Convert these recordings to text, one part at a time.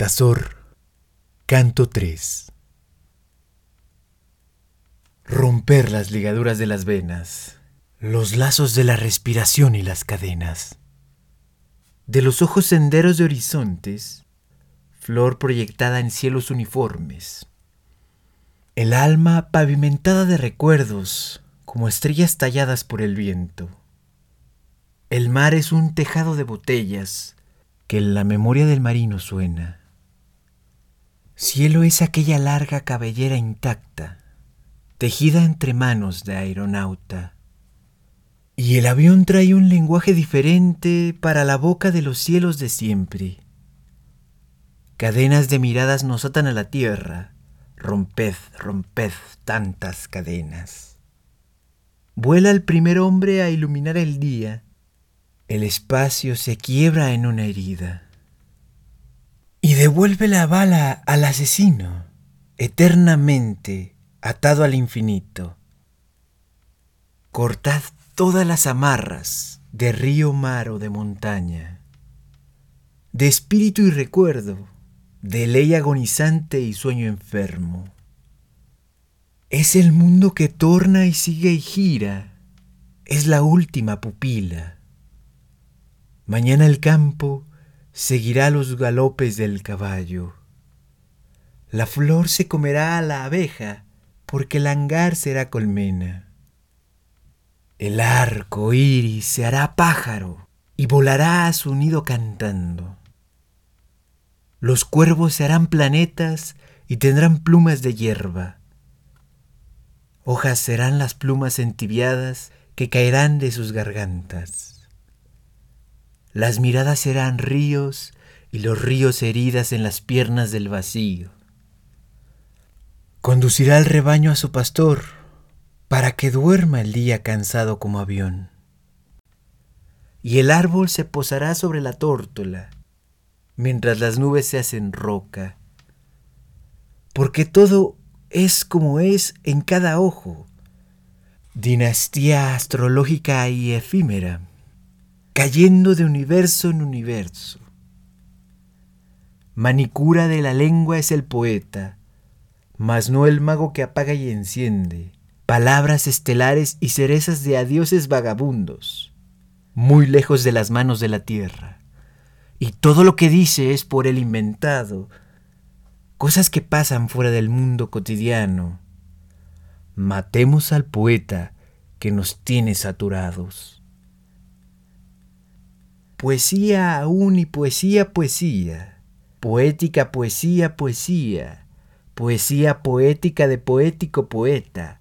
Altazor, canto 3. Romper las ligaduras de las venas, los lazos de la respiración y las cadenas. De los ojos senderos de horizontes, flor proyectada en cielos uniformes. El alma pavimentada de recuerdos, como estrellas talladas por el viento. El mar es un tejado de botellas, que en la memoria del marino suena. Cielo es aquella larga cabellera intacta, tejida entre manos de aeronauta. Y el avión trae un lenguaje diferente para la boca de los cielos de siempre. Cadenas de miradas nos atan a la tierra, romped, romped tantas cadenas. Vuela el primer hombre a iluminar el día, el espacio se quiebra en una herida. Y devuelve la bala al asesino, eternamente atado al infinito. Cortad todas las amarras de río, mar o de montaña, de espíritu y recuerdo, de ley agonizante y sueño enfermo. Es el mundo que torna y sigue y gira, es la última pupila Mañana el campo seguirá los galopes del caballo. La flor se comerá a la abeja, porque el hangar será colmena. El arco iris se hará pájaro y volará a su nido cantando. Los cuervos se harán planetas y tendrán plumas de hierba. Hojas serán las plumas entibiadas que caerán de sus gargantas. Las miradas serán ríos y los ríos heridas en las piernas del vacío. Conducirá el rebaño a su pastor para que duerma el día cansado como avión. Y el árbol se posará sobre la tórtola mientras las nubes se hacen roca. Porque todo es como es en cada ojo, dinastía astrológica y efímera cayendo de universo en universo. Manicura de la lengua es el poeta, mas no el mago que apaga y enciende, palabras estelares y cerezas de adioses vagabundos, muy lejos de las manos de la tierra. Y todo lo que dice es por él inventado, cosas que pasan fuera del mundo cotidiano. Matemos al poeta que nos tiene saturados. Poesía aún y poesía, poesía. Poética, poesía, poesía. Poesía poética de poético poeta.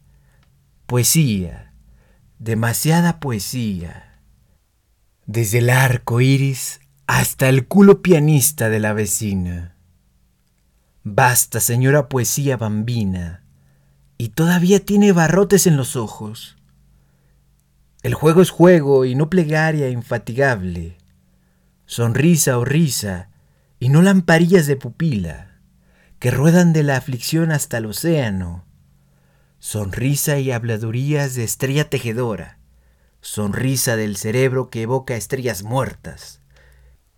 Poesía. Demasiada poesía. Desde el arco iris hasta el culo pianista de la vecina. Basta, señora poesía bambina, y todavía tiene barrotes en los ojos. El juego es juego y no plegaria infatigable sonrisa o risa, y no lamparillas de pupila, que ruedan de la aflicción hasta el océano, sonrisa y habladurías de estrella tejedora, sonrisa del cerebro que evoca estrellas muertas,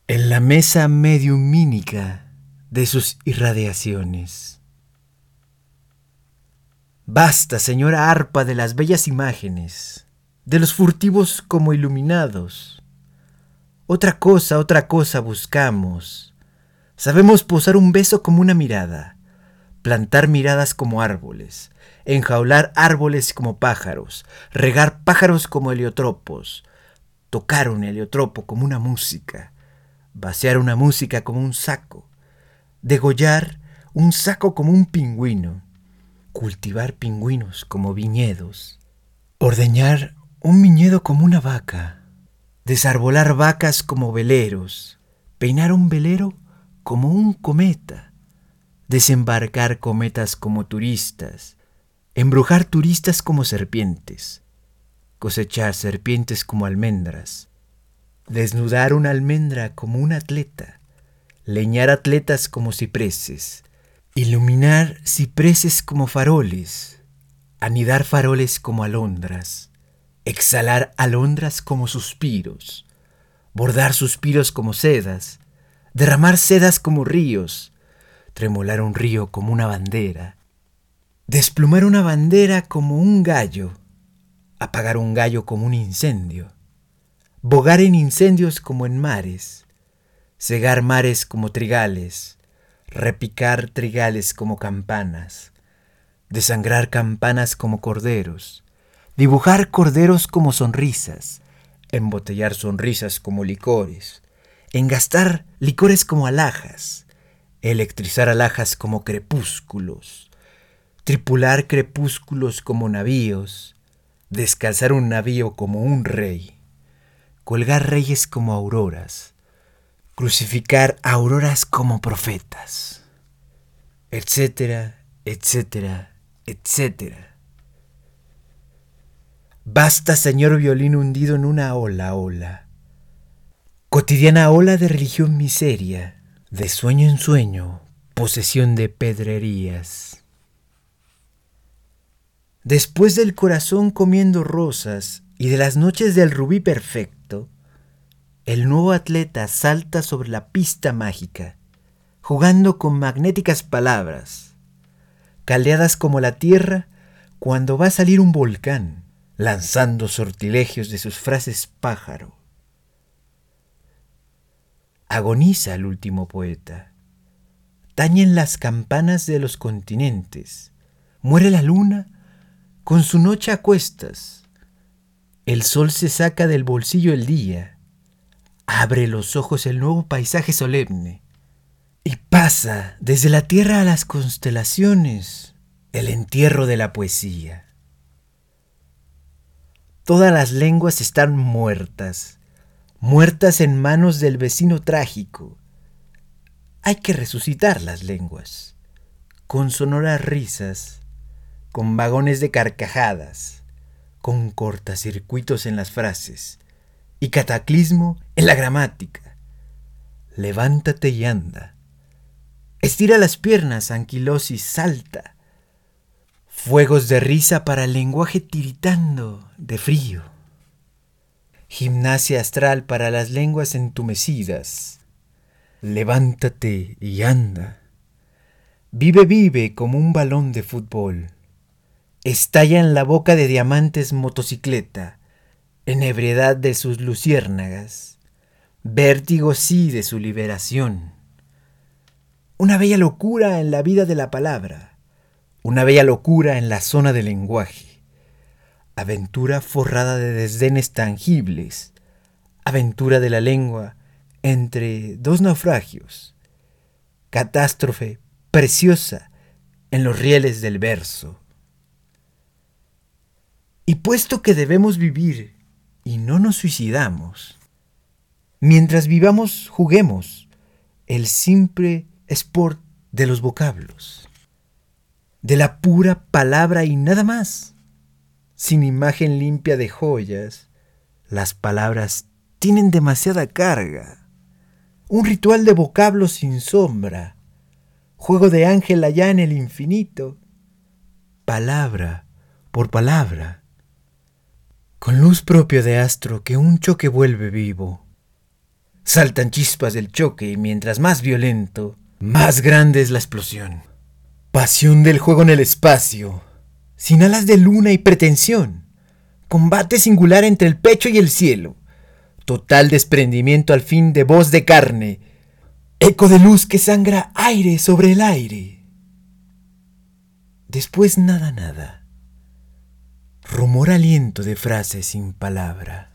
en la mesa mediumínica de sus irradiaciones. Basta, señora arpa de las bellas imágenes, de los furtivos como iluminados, otra cosa, otra cosa buscamos. Sabemos posar un beso como una mirada, plantar miradas como árboles, enjaular árboles como pájaros, regar pájaros como heliotropos, tocar un heliotropo como una música, vaciar una música como un saco, degollar un saco como un pingüino, cultivar pingüinos como viñedos, ordeñar un viñedo como una vaca, desarbolar vacas como veleros, peinar un velero como un cometa, desembarcar cometas como turistas, embrujar turistas como serpientes, cosechar serpientes como almendras, desnudar una almendra como un atleta, leñar atletas como cipreses, iluminar cipreses como faroles, anidar faroles como alondras, exhalar alondras como suspiros, bordar suspiros como sedas, derramar sedas como ríos, tremolar un río como una bandera, desplumar una bandera como un gallo, apagar un gallo como un incendio, bogar en incendios como en mares, cegar mares como trigales, repicar trigales como campanas, desangrar campanas como corderos, dibujar corderos como sonrisas, embotellar sonrisas como licores, engastar licores como alhajas, electrizar alhajas como crepúsculos, tripular crepúsculos como navíos, descalzar un navío como un rey, colgar reyes como auroras, crucificar auroras como profetas, etcétera, etcétera, etcétera. Basta, señor violín hundido en una ola, ola. Cotidiana ola de religión miseria, de sueño en sueño, posesión de pedrerías. Después del corazón comiendo rosas y de las noches del rubí perfecto, el nuevo atleta salta sobre la pista mágica, jugando con magnéticas palabras, caldeadas como la tierra cuando va a salir un volcán, lanzando sortilegios de sus frases pájaro. Agoniza el último poeta. Tañen las campanas de los continentes. Muere la luna con su noche a cuestas. El sol se saca del bolsillo el día abre los ojos el nuevo paisaje solemne y pasa desde la tierra a las constelaciones el entierro de la poesía. Todas las lenguas están muertas, muertas en manos del vecino trágico. Hay que resucitar las lenguas, con sonoras risas, con vagones de carcajadas, con cortacircuitos en las frases, y cataclismo en la gramática. Levántate y anda. Estira las piernas, anquilosis, salta. Fuegos de risa para el lenguaje tiritando de frío. Gimnasia astral para las lenguas entumecidas. Levántate y anda. Vive, vive como un balón de fútbol. Estalla en la boca de diamantes motocicleta en ebriedad de sus luciérnagas, vértigo sí de su liberación. Una bella locura en la vida de la palabra, una bella locura en la zona del lenguaje, aventura forrada de desdenes tangibles, aventura de la lengua entre dos naufragios, catástrofe preciosa en los rieles del verso. Y puesto que debemos vivir y no nos suicidamos. Mientras vivamos, juguemos el simple sport de los vocablos, de la pura palabra y nada más. Sin imagen limpia de joyas, las palabras tienen demasiada carga. Un ritual de vocablos sin sombra, juego de ángel allá en el infinito, palabra por palabra con luz propia de astro que un choque vuelve vivo. Saltan chispas del choque y mientras más violento, más grande es la explosión. Pasión del juego en el espacio, sin alas de luna y pretensión. Combate singular entre el pecho y el cielo. Total desprendimiento al fin de voz de carne. Eco de luz que sangra aire sobre el aire. Después nada, nada rumor aliento de frases sin palabra.